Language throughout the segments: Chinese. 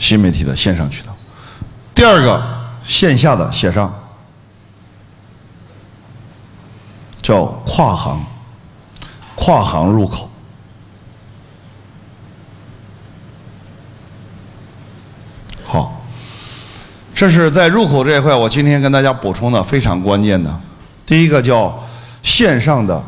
新媒体的线上渠道。第二个，线下的线上，叫跨行，跨行入口。好，这是在入口这一块，我今天跟大家补充的非常关键的。第一个叫线上的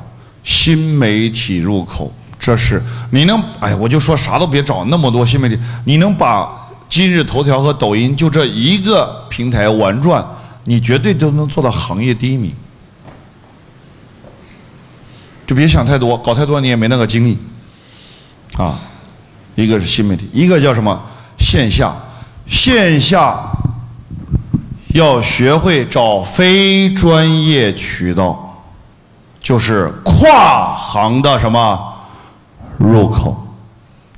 新媒体入口，这是你能哎，我就说啥都别找那么多新媒体，你能把今日头条和抖音就这一个平台玩转，你绝对都能做到行业第一名。就别想太多，搞太多你也没那个精力啊。一个是新媒体，一个叫什么线下。线下要学会找非专业渠道，就是跨行的什么入口。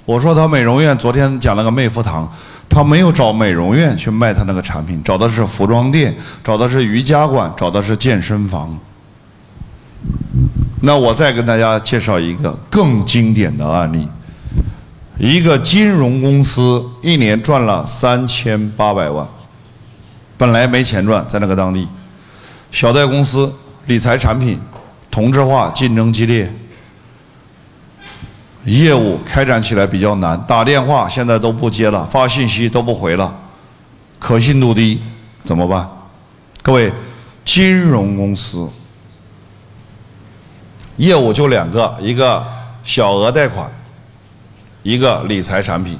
我说他美容院昨天讲了个妹夫堂，他没有找美容院去卖他那个产品，找的是服装店，找的是瑜伽馆，找的是健身房。那我再跟大家介绍一个更经典的案例。一个金融公司一年赚了三千八百万，本来没钱赚，在那个当地，小贷公司理财产品同质化，竞争激烈，业务开展起来比较难，打电话现在都不接了，发信息都不回了，可信度低，怎么办？各位，金融公司业务就两个，一个小额贷款。一个理财产品，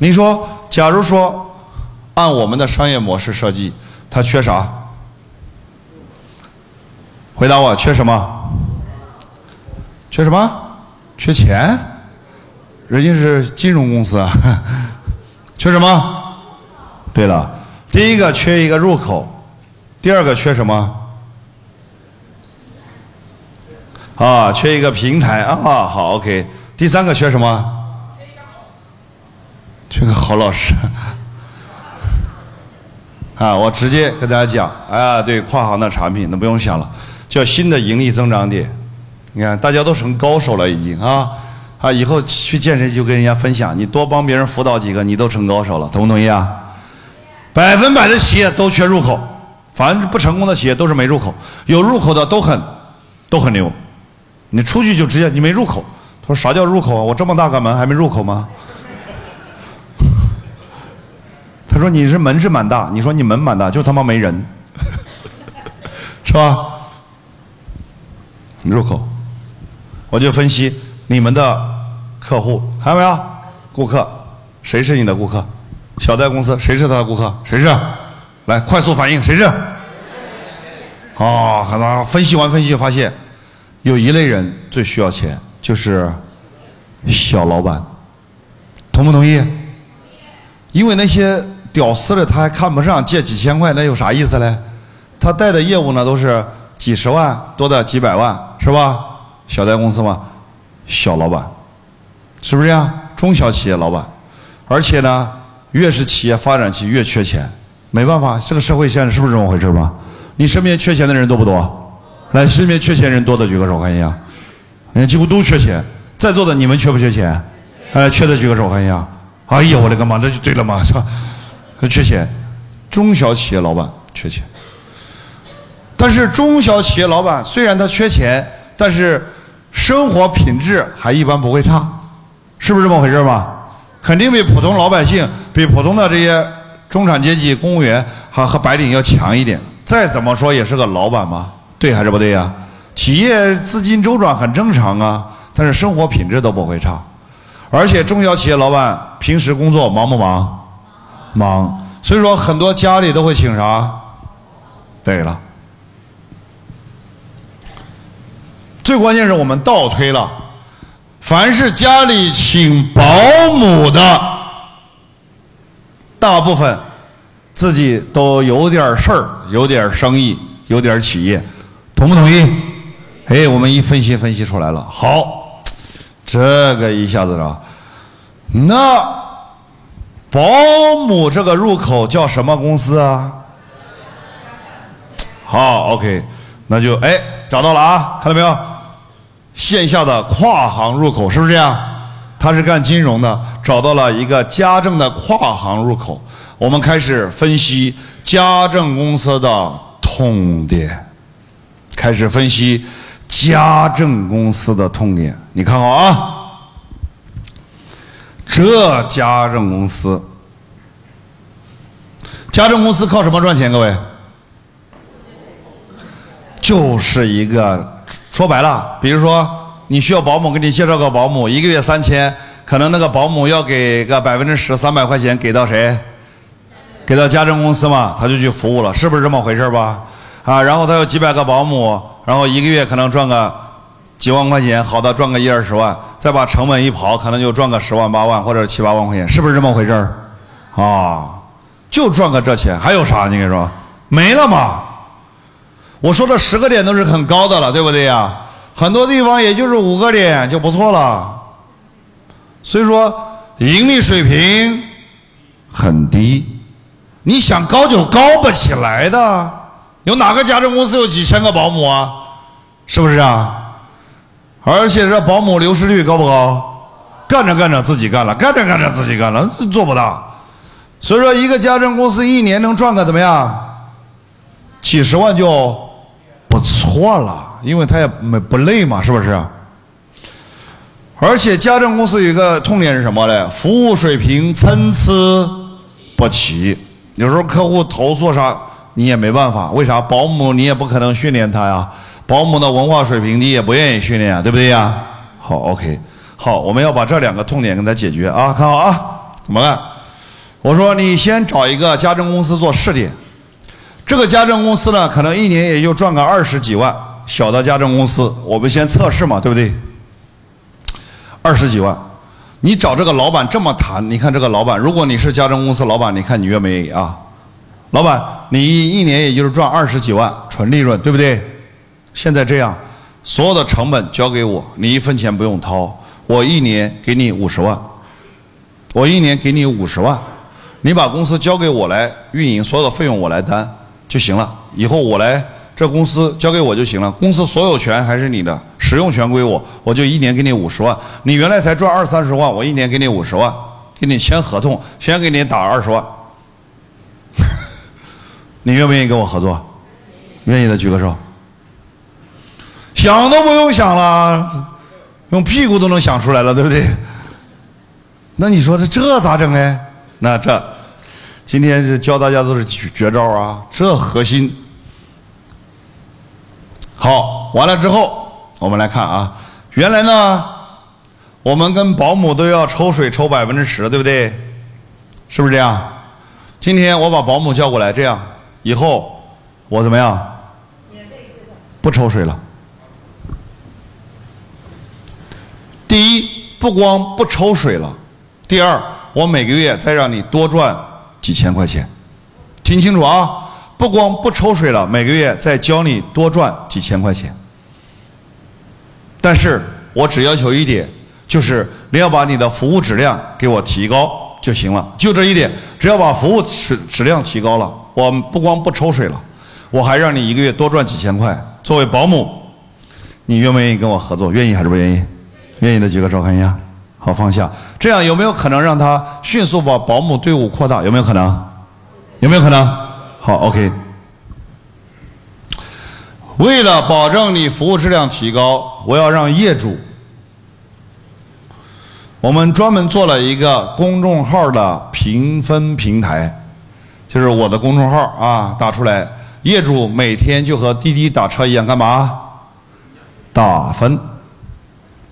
你说，假如说按我们的商业模式设计，它缺啥？回答我，缺什么？缺什么？缺钱？人家是金融公司啊，缺什么？对了，第一个缺一个入口，第二个缺什么？啊，缺一个平台啊，好，OK。第三个缺什么？缺个好老师。啊，我直接跟大家讲，啊，对跨行的产品，那不用想了，叫新的盈利增长点。你看，大家都成高手了，已经啊，啊，以后去健身就跟人家分享，你多帮别人辅导几个，你都成高手了，同不同意啊？百分百的企业都缺入口，凡是不成功的企业都是没入口，有入口的都很，都很牛。你出去就直接，你没入口。他说啥叫入口啊？我这么大个门还没入口吗？他说你是门是蛮大，你说你门蛮大，就他妈没人，是吧？入口，我就分析你们的客户，看到没有？顾客，谁是你的顾客？小贷公司谁是他的顾客？谁是？来，快速反应，谁是？哦，好了，分析完分析就发现。有一类人最需要钱，就是小老板，同不同意？因为那些屌丝的他还看不上，借几千块那有啥意思嘞？他带的业务呢都是几十万多的几百万，是吧？小贷公司嘛，小老板，是不是这样？中小企业老板，而且呢，越是企业发展期越缺钱，没办法，这个社会现在是不是这么回事吧？你身边缺钱的人多不多？来，身边缺钱人多的举个手，看一下。人家几乎都缺钱，在座的你们缺不缺钱？哎，缺的举个手，看一下。哎呀，我的个妈，这就对了嘛，是吧？缺钱，中小企业老板缺钱。但是中小企业老板虽然他缺钱，但是生活品质还一般不会差，是不是这么回事吧？肯定比普通老百姓、比普通的这些中产阶级公务员和和白领要强一点。再怎么说也是个老板嘛。对还是不对呀？企业资金周转很正常啊，但是生活品质都不会差，而且中小企业老板平时工作忙不忙？忙，所以说很多家里都会请啥？对了，最关键是我们倒推了，凡是家里请保姆的，大部分自己都有点事儿，有点生意，有点企业。同不同意？哎，我们一分析分析出来了。好，这个一下子啊，那保姆这个入口叫什么公司啊？好，OK，那就哎找到了啊，看到没有？线下的跨行入口是不是这样？他是干金融的，找到了一个家政的跨行入口。我们开始分析家政公司的痛点，开始分析家政公司的痛点。你看好啊，这家政公司，家政公司靠什么赚钱？各位，就是一个说白了，比如说你需要保姆，给你介绍个保姆，一个月三千，可能那个保姆要给个百分之十，三百块钱给到谁？给到家政公司嘛，他就去服务了，是不是这么回事吧？啊，然后他有几百个保姆，然后一个月可能赚个几万块钱，好的赚个一二十万，再把成本一刨，可能就赚个十万八万或者七八万块钱，是不是这么回事儿？啊，就赚个这钱，还有啥？你跟你说，没了嘛？我说的十个点都是很高的了，对不对呀？很多地方也就是五个点就不错了，所以说盈利水平很低。你想高就高不起来的，有哪个家政公司有几千个保姆啊？是不是啊？而且这保姆流失率高不高？干着干着自己干了，干着干着自己干了，做不到。所以说，一个家政公司一年能赚个怎么样？几十万就错了，因为他也没不累嘛，是不是？而且家政公司有一个痛点是什么呢？服务水平参差不齐。有时候客户投诉啥，你也没办法。为啥？保姆你也不可能训练他呀。保姆的文化水平你也不愿意训练啊，对不对呀？好，OK，好，我们要把这两个痛点给他解决啊。看好啊，怎么办？我说你先找一个家政公司做试点。这个家政公司呢，可能一年也就赚个二十几万。小的家政公司，我们先测试嘛，对不对？二十几万。你找这个老板这么谈，你看这个老板，如果你是家政公司老板，你看你愿不愿意啊？老板，你一年也就是赚二十几万纯利润，对不对？现在这样，所有的成本交给我，你一分钱不用掏，我一年给你五十万，我一年给你五十万，你把公司交给我来运营，所有的费用我来担就行了，以后我来。这公司交给我就行了，公司所有权还是你的，使用权归我，我就一年给你五十万。你原来才赚二三十万，我一年给你五十万，给你签合同，先给你打二十万。你愿不愿意跟我合作？愿意的举个手。想都不用想了，用屁股都能想出来了，对不对？那你说这这咋整哎？那这今天教大家都是绝招啊，这核心。好，完了之后，我们来看啊，原来呢，我们跟保姆都要抽水抽百分之十，对不对？是不是这样？今天我把保姆叫过来，这样以后我怎么样？不抽水了。第一，不光不抽水了；第二，我每个月再让你多赚几千块钱，听清楚啊！不光不抽水了，每个月再教你多赚几千块钱。但是我只要求一点，就是你要把你的服务质量给我提高就行了，就这一点，只要把服务质质量提高了，我不光不抽水了，我还让你一个月多赚几千块。作为保姆，你愿不愿意跟我合作？愿意还是不愿意？愿意的举个手看一下。好，放下。这样有没有可能让他迅速把保姆队伍扩大？有没有可能？有没有可能？好，OK。为了保证你服务质量提高，我要让业主，我们专门做了一个公众号的评分平台，就是我的公众号啊，打出来，业主每天就和滴滴打车一样，干嘛？打分，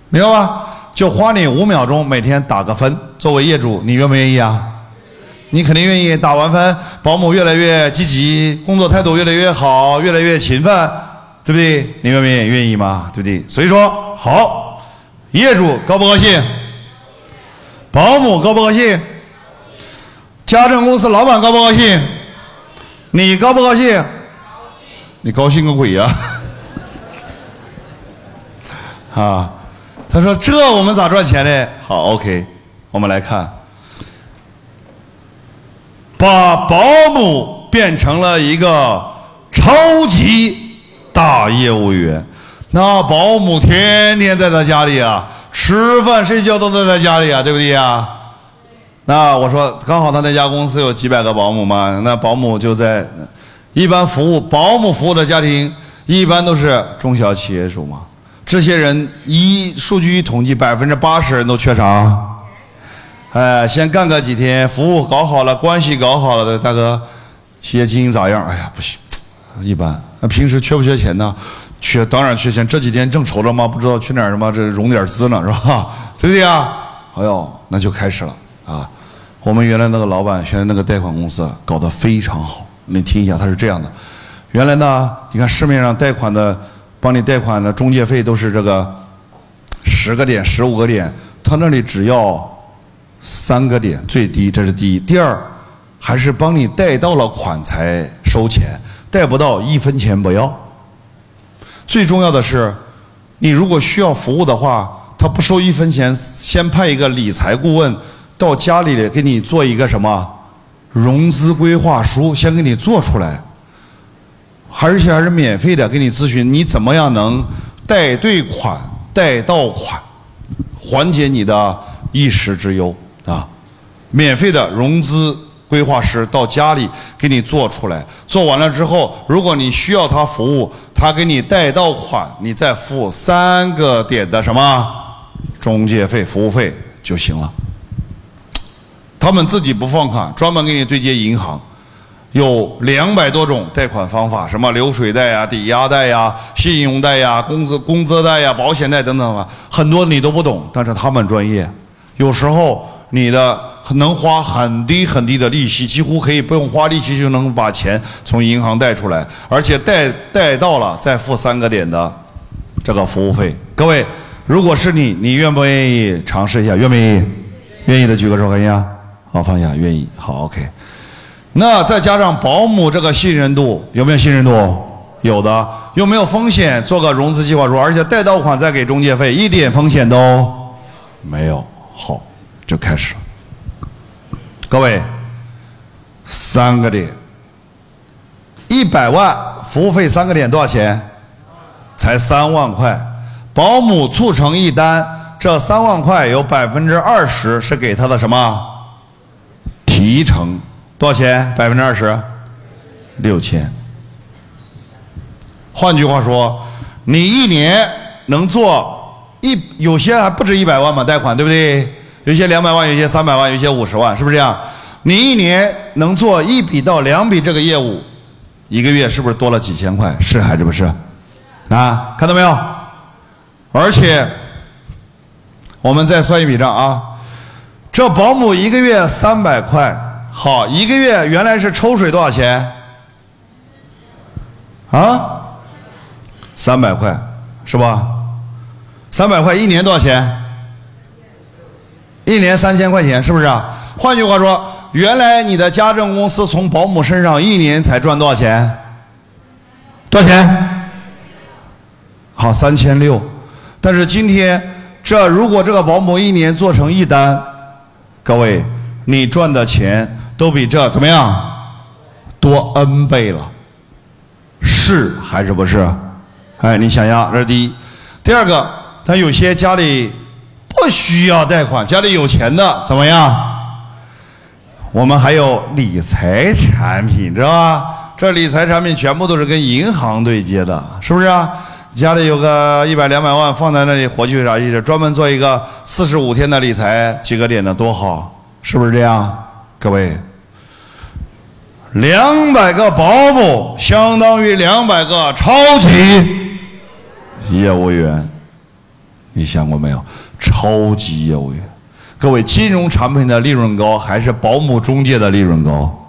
明白吧？就花你五秒钟，每天打个分。作为业主，你愿不愿意啊？你肯定愿意打完分，保姆越来越积极，工作态度越来越好，越来越勤奋，对不对？你愿不愿意？愿意吗？对不对？所以说，好，业主高不高兴？保姆高不高兴？家政公司老板高不高兴？你高不高兴？你高兴个鬼呀！啊，他说这我们咋赚钱呢？好，OK，我们来看。把保姆变成了一个超级大业务员，那保姆天天在他家里啊，吃饭睡觉都在他家里啊，对不对呀？那我说刚好他那家公司有几百个保姆嘛，那保姆就在一般服务保姆服务的家庭，一般都是中小企业主嘛。这些人一数据一统计，百分之八十人都缺啥？哎，先干个几天，服务搞好了，关系搞好了的大哥，企业经营咋样？哎呀，不行，一般。那平时缺不缺钱呢？缺，当然缺钱。这几天正愁着嘛？不知道去哪儿什么这融点资呢，是吧？对不对呀？哎呦，那就开始了啊！我们原来那个老板，原来那个贷款公司搞得非常好。你听一下，他是这样的：原来呢，你看市面上贷款的，帮你贷款的中介费都是这个十个点、十五个点，他那里只要。三个点最低，这是第一。第二，还是帮你贷到了款才收钱，贷不到一分钱不要。最重要的是，你如果需要服务的话，他不收一分钱，先派一个理财顾问到家里来给你做一个什么融资规划书，先给你做出来，而且还是免费的，给你咨询你怎么样能贷对款、贷到款，缓解你的一时之忧。啊，免费的融资规划师到家里给你做出来，做完了之后，如果你需要他服务，他给你贷到款，你再付三个点的什么中介费、服务费就行了。他们自己不放款，专门给你对接银行，有两百多种贷款方法，什么流水贷呀、抵押贷呀、信用贷呀、工资工资贷呀、保险贷等等啊，很多你都不懂，但是他们专业，有时候。你的能花很低很低的利息，几乎可以不用花利息就能把钱从银行贷出来，而且贷贷到了再付三个点的这个服务费。各位，如果是你，你愿不愿意尝试一下？愿不愿意？愿意的举个手，看一下。好，放下。愿意。好，OK。那再加上保姆这个信任度，有没有信任度？有的。有没有风险？做个融资计划书，而且贷到款再给中介费，一点风险都没有。好。就开始，各位，三个点，一百万服务费三个点多少钱？才三万块。保姆促成一单，这三万块有百分之二十是给他的什么？提成多少钱？百分之二十，六千。换句话说，你一年能做一，有些还不止一百万嘛，贷款对不对？有些两百万，有些三百万，有些五十万，是不是这样？你一年能做一笔到两笔这个业务，一个月是不是多了几千块？是还是不是？啊，看到没有？而且，我们再算一笔账啊，这保姆一个月三百块，好，一个月原来是抽水多少钱？啊？三百块，是吧？三百块一年多少钱？一年三千块钱，是不是啊？换句话说，原来你的家政公司从保姆身上一年才赚多少钱？多少钱？好，三千六。但是今天，这如果这个保姆一年做成一单，各位，你赚的钱都比这怎么样？多 N 倍了，是还是不是？哎，你想想，这是第一。第二个，他有些家里。不需要贷款，家里有钱的怎么样？我们还有理财产品，知道吧？这理财产品全部都是跟银行对接的，是不是啊？家里有个一百两百万放在那里，活去啥意思？专门做一个四十五天的理财，几个点的多好，是不是这样？各位，两百个保姆相当于两百个超级业务员，你想过没有？超级业务员，各位，金融产品的利润高还是保姆中介的利润高？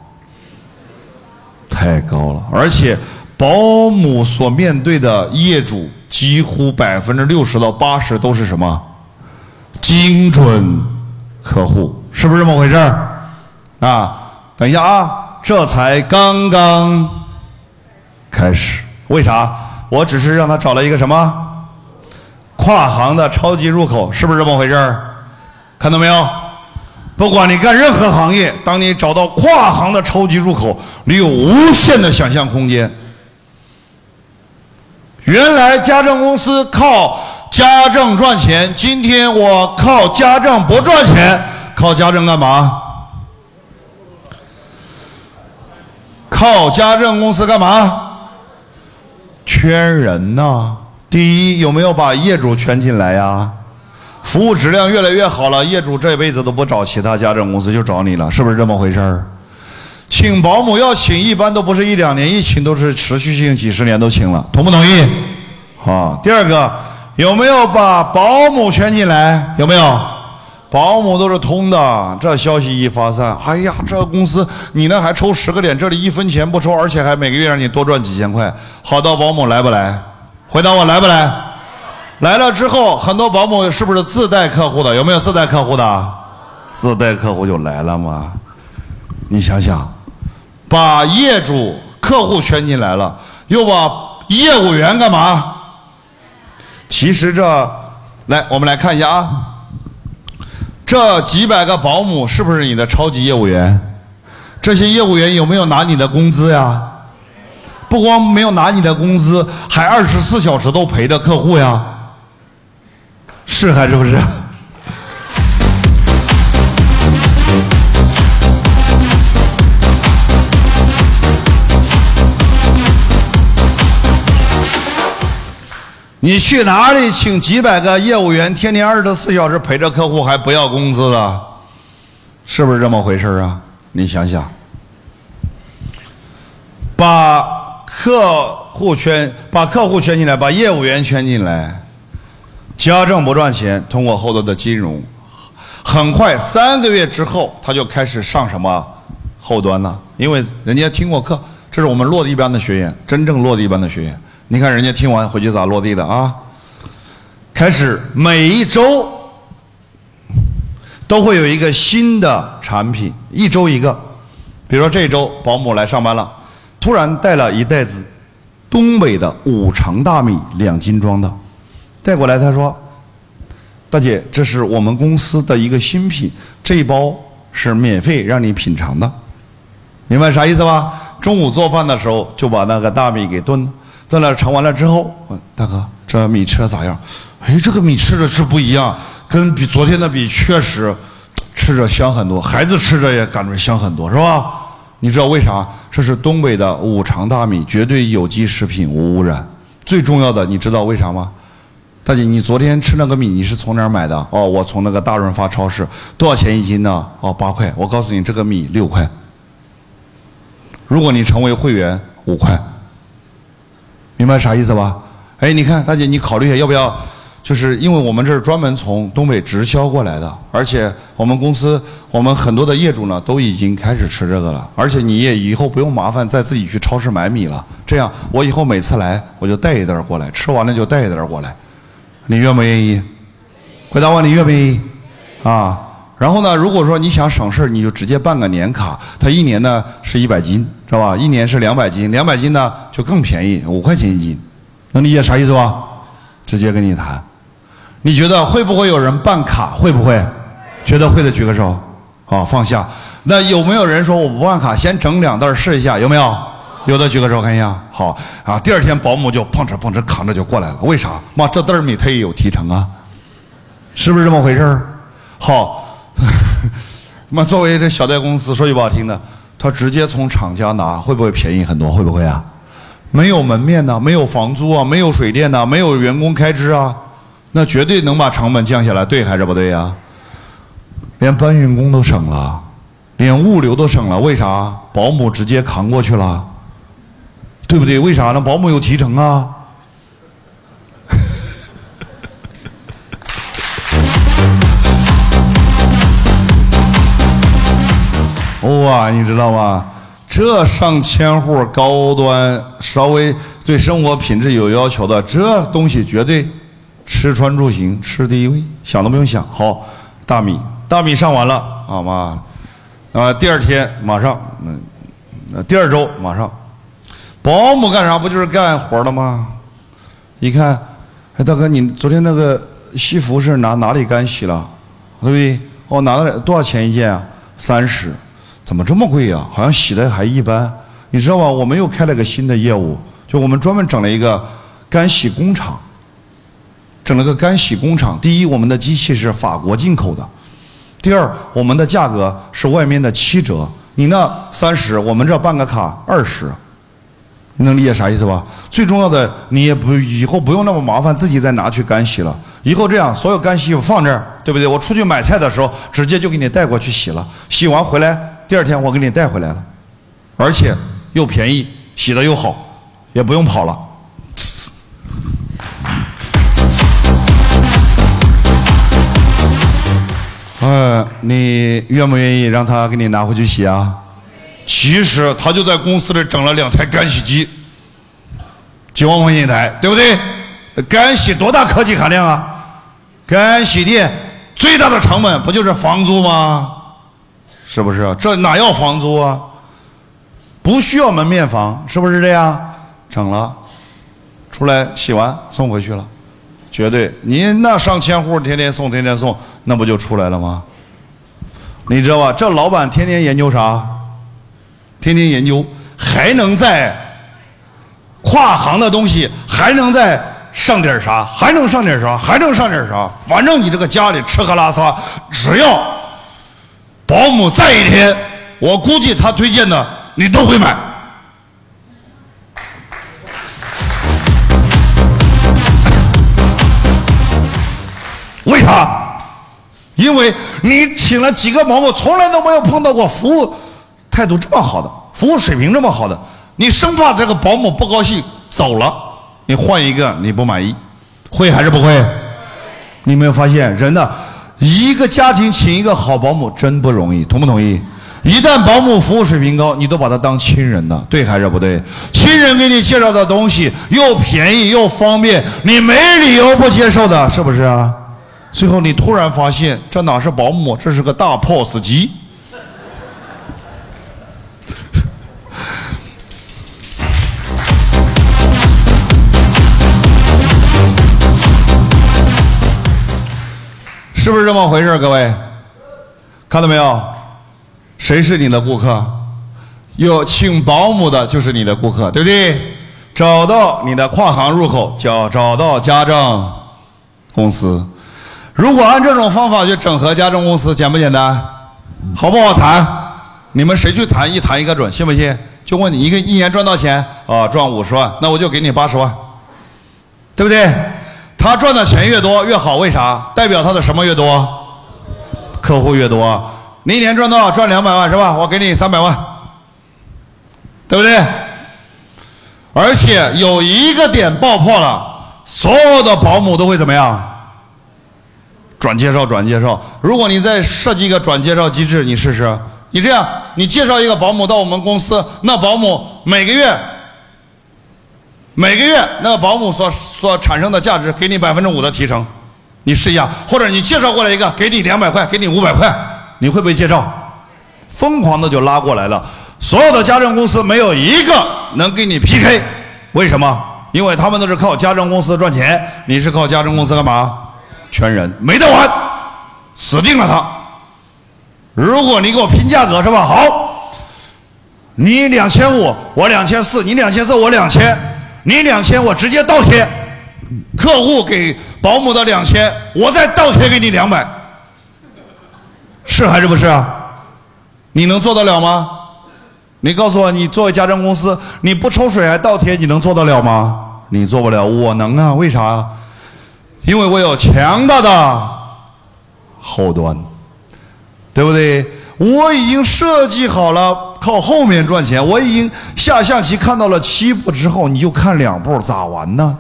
太高了，而且保姆所面对的业主几乎百分之六十到八十都是什么？精准客户，是不是这么回事儿？啊，等一下啊，这才刚刚开始，为啥？我只是让他找了一个什么？跨行的超级入口是不是这么回事儿？看到没有？不管你干任何行业，当你找到跨行的超级入口，你有无限的想象空间。原来家政公司靠家政赚钱。今天我靠家政不赚钱，靠家政干嘛？靠家政公司干嘛？圈人呐！第一，有没有把业主圈进来呀？服务质量越来越好了，业主这辈子都不找其他家政公司，就找你了，是不是这么回事儿？请保姆要请，一般都不是一两年，一请都是持续性几十年都请了，同不同意？好，第二个，有没有把保姆圈进来？有没有？保姆都是通的，这消息一发散，哎呀，这公司你那还抽十个点，这里一分钱不抽，而且还每个月让你多赚几千块。好到保姆来不来？回答我来不来？来了之后，很多保姆是不是自带客户的？有没有自带客户的？自带客户就来了吗？你想想，把业主、客户圈进来了，又把业务员干嘛？其实这，来，我们来看一下啊，这几百个保姆是不是你的超级业务员？这些业务员有没有拿你的工资呀？不光没有拿你的工资，还二十四小时都陪着客户呀。是还是不是？你去哪里请几百个业务员，天天二十四小时陪着客户还不要工资的？是不是这么回事啊？你想想，把客户圈，把客户圈进来，把业务员圈进来。家政不赚钱，通过后头的金融，很快三个月之后，他就开始上什么后端了？因为人家听过课，这是我们落地班的学员，真正落地班的学员。你看人家听完回去咋落地的啊？开始每一周都会有一个新的产品，一周一个。比如说这周保姆来上班了，突然带了一袋子东北的五常大米，两斤装的。带过来，他说：“大姐，这是我们公司的一个新品，这一包是免费让你品尝的，明白啥意思吧？中午做饭的时候就把那个大米给炖了，炖了尝完了之后，大哥，这米吃的咋样？哎，这个米吃着是不一样，跟比昨天的比，确实吃着香很多，孩子吃着也感觉香很多，是吧？你知道为啥？这是东北的五常大米，绝对有机食品，无污染。最重要的，你知道为啥吗？”大姐，你昨天吃那个米，你是从哪儿买的？哦，我从那个大润发超市。多少钱一斤呢？哦，八块。我告诉你，这个米六块。如果你成为会员，五块。明白啥意思吧？哎，你看，大姐，你考虑一下，要不要？就是因为我们这是专门从东北直销过来的，而且我们公司我们很多的业主呢都已经开始吃这个了，而且你也以后不用麻烦再自己去超市买米了。这样，我以后每次来我就带一袋过来，吃完了就带一袋过来。你愿不愿意？回答我，你愿不愿意？啊，然后呢？如果说你想省事儿你就直接办个年卡，它一年呢是一百斤，知道吧？一年是两百斤，两百斤呢就更便宜，五块钱一斤，能理解啥意思吧？直接跟你谈。你觉得会不会有人办卡？会不会？觉得会的举个手。好，放下。那有没有人说我不办卡，先整两袋试一下？有没有？有的举个手看一下，好啊。第二天保姆就碰着碰着扛着就过来了，为啥？妈，这袋米他也有提成啊，是不是这么回事儿？好，那，作为这小贷公司，说句不好听的，他直接从厂家拿，会不会便宜很多？会不会啊？没有门面呢，没有房租啊，没有水电呢，没有员工开支啊，那绝对能把成本降下来，对还是不对呀？连搬运工都省了，连物流都省了，为啥？保姆直接扛过去了。对不对？为啥呢？保姆有提成啊！哇，你知道吗？这上千户高端、稍微对生活品质有要求的，这东西绝对吃穿住行吃第一位，想都不用想。好，大米，大米上完了，好吗，啊，第二天马上，嗯，第二周马上。保姆干啥？不就是干活的吗？一看，哎，大哥，你昨天那个西服是拿哪里干洗了？对不对？哦，拿了多少钱一件啊？三十，怎么这么贵呀？好像洗的还一般。你知道吗？我们又开了个新的业务，就我们专门整了一个干洗工厂。整了个干洗工厂。第一，我们的机器是法国进口的；第二，我们的价格是外面的七折，你那三十，我们这办个卡二十。你能理解啥意思吧？最重要的，你也不以后不用那么麻烦，自己再拿去干洗了。以后这样，所有干洗衣服放这儿，对不对？我出去买菜的时候，直接就给你带过去洗了。洗完回来，第二天我给你带回来了，而且又便宜，洗的又好，也不用跑了。哎，你愿不愿意让他给你拿回去洗啊？其实他就在公司里整了两台干洗机，几万块钱一台，对不对？干洗多大科技含量啊？干洗店最大的成本不就是房租吗？是不是？这哪要房租啊？不需要门面房，是不是这样？整了，出来洗完送回去了，绝对。你那上千户天天送，天天送，那不就出来了吗？你知道吧？这老板天天研究啥？天天研究，还能在跨行的东西，还能再上点啥？还能上点啥？还能上点啥？反正你这个家里吃喝拉撒，只要保姆在一天，我估计他推荐的你都会买。为啥？因为你请了几个保姆，从来都没有碰到过服务。态度这么好的，服务水平这么好的，你生怕这个保姆不高兴走了，你换一个你不满意，会还是不会？你没有发现人呢？一个家庭请一个好保姆真不容易，同不同意？一旦保姆服务水平高，你都把他当亲人了，对还是不对？亲人给你介绍的东西又便宜又方便，你没理由不接受的，是不是啊？最后你突然发现，这哪是保姆，这是个大 POS 机。是不是这么回事各位，看到没有？谁是你的顾客？有请保姆的就是你的顾客，对不对？找到你的跨行入口，叫找到家政公司。如果按这种方法去整合家政公司，简不简单？好不好谈？你们谁去谈？一谈一个准，信不信？就问你一个一年赚到钱啊，赚五十万，那我就给你八十万，对不对？他赚的钱越多越好，为啥？代表他的什么越多？客户越多。你一年赚多少？赚两百万是吧？我给你三百万，对不对？而且有一个点爆破了，所有的保姆都会怎么样？转介绍，转介绍。如果你再设计一个转介绍机制，你试试。你这样，你介绍一个保姆到我们公司，那保姆每个月。每个月那个保姆所所产生的价值给你百分之五的提成，你试一下，或者你介绍过来一个，给你两百块，给你五百块，你会不会介绍？疯狂的就拉过来了。所有的家政公司没有一个能给你 PK，为什么？因为他们都是靠家政公司赚钱，你是靠家政公司干嘛？全人，没得玩，死定了他。如果你给我拼价格是吧？好，你两千五，我两千四，你两千四，我两千。你两千，我直接倒贴，客户给保姆的两千，我再倒贴给你两百，是还是不是啊？你能做得了吗？你告诉我，你作为家政公司，你不抽水还倒贴，你能做得了吗？你做不了，我能啊，为啥？因为我有强大的后端，对不对？我已经设计好了。靠后面赚钱，我已经下象棋看到了七步之后，你就看两步，咋玩呢？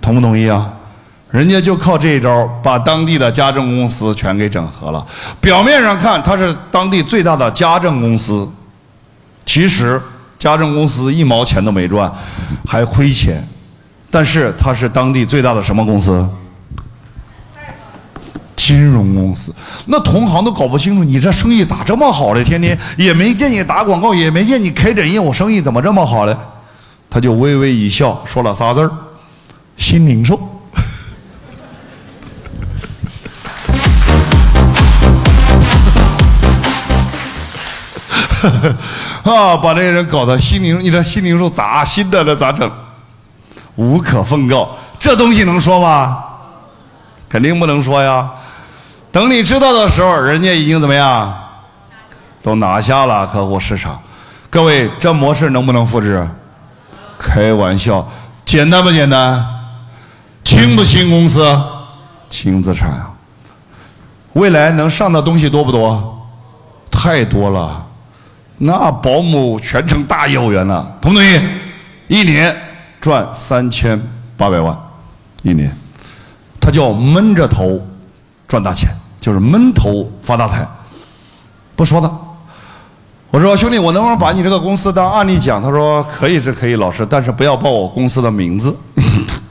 同不同意啊？人家就靠这一招，把当地的家政公司全给整合了。表面上看，他是当地最大的家政公司，其实家政公司一毛钱都没赚，还亏钱。但是他是当地最大的什么公司？金融公司，那同行都搞不清楚，你这生意咋这么好嘞？天天也没见你打广告，也没见你开展业务，生意怎么这么好嘞？他就微微一笑，说了仨字儿：新零售。啊，把这些人搞得新零，你这新零售咋新的了？咋整？无可奉告，这东西能说吗？肯定不能说呀。等你知道的时候，人家已经怎么样？都拿下了客户市场。各位，这模式能不能复制？开玩笑，简单不简单？轻不轻公司？轻资产。未来能上的东西多不多？太多了。那保姆全成大业务员了，同不同意？一年赚三千八百万，一年，他叫闷着头赚大钱，就是闷头发大财。不说他，我说兄弟，我能不能把你这个公司当案例讲？他说可以是可以，老师，但是不要报我公司的名字，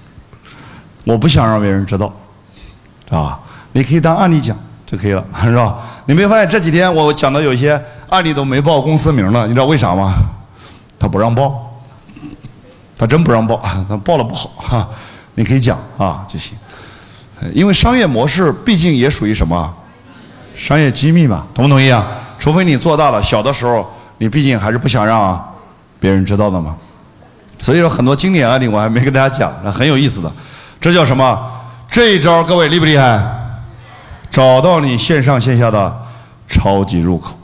我不想让别人知道，啊，你可以当案例讲就可以了，是吧？你没发现这几天我讲的有些案例都没报公司名了？你知道为啥吗？他不让报，他真不让报，他报了不好哈。你可以讲啊就行，因为商业模式毕竟也属于什么？商业机密嘛，同不同意啊？除非你做大了，小的时候你毕竟还是不想让别人知道的嘛。所以说很多经典案例我还没跟大家讲，那很有意思的。这叫什么？这一招各位厉不厉害？找到你线上线下的超级入口。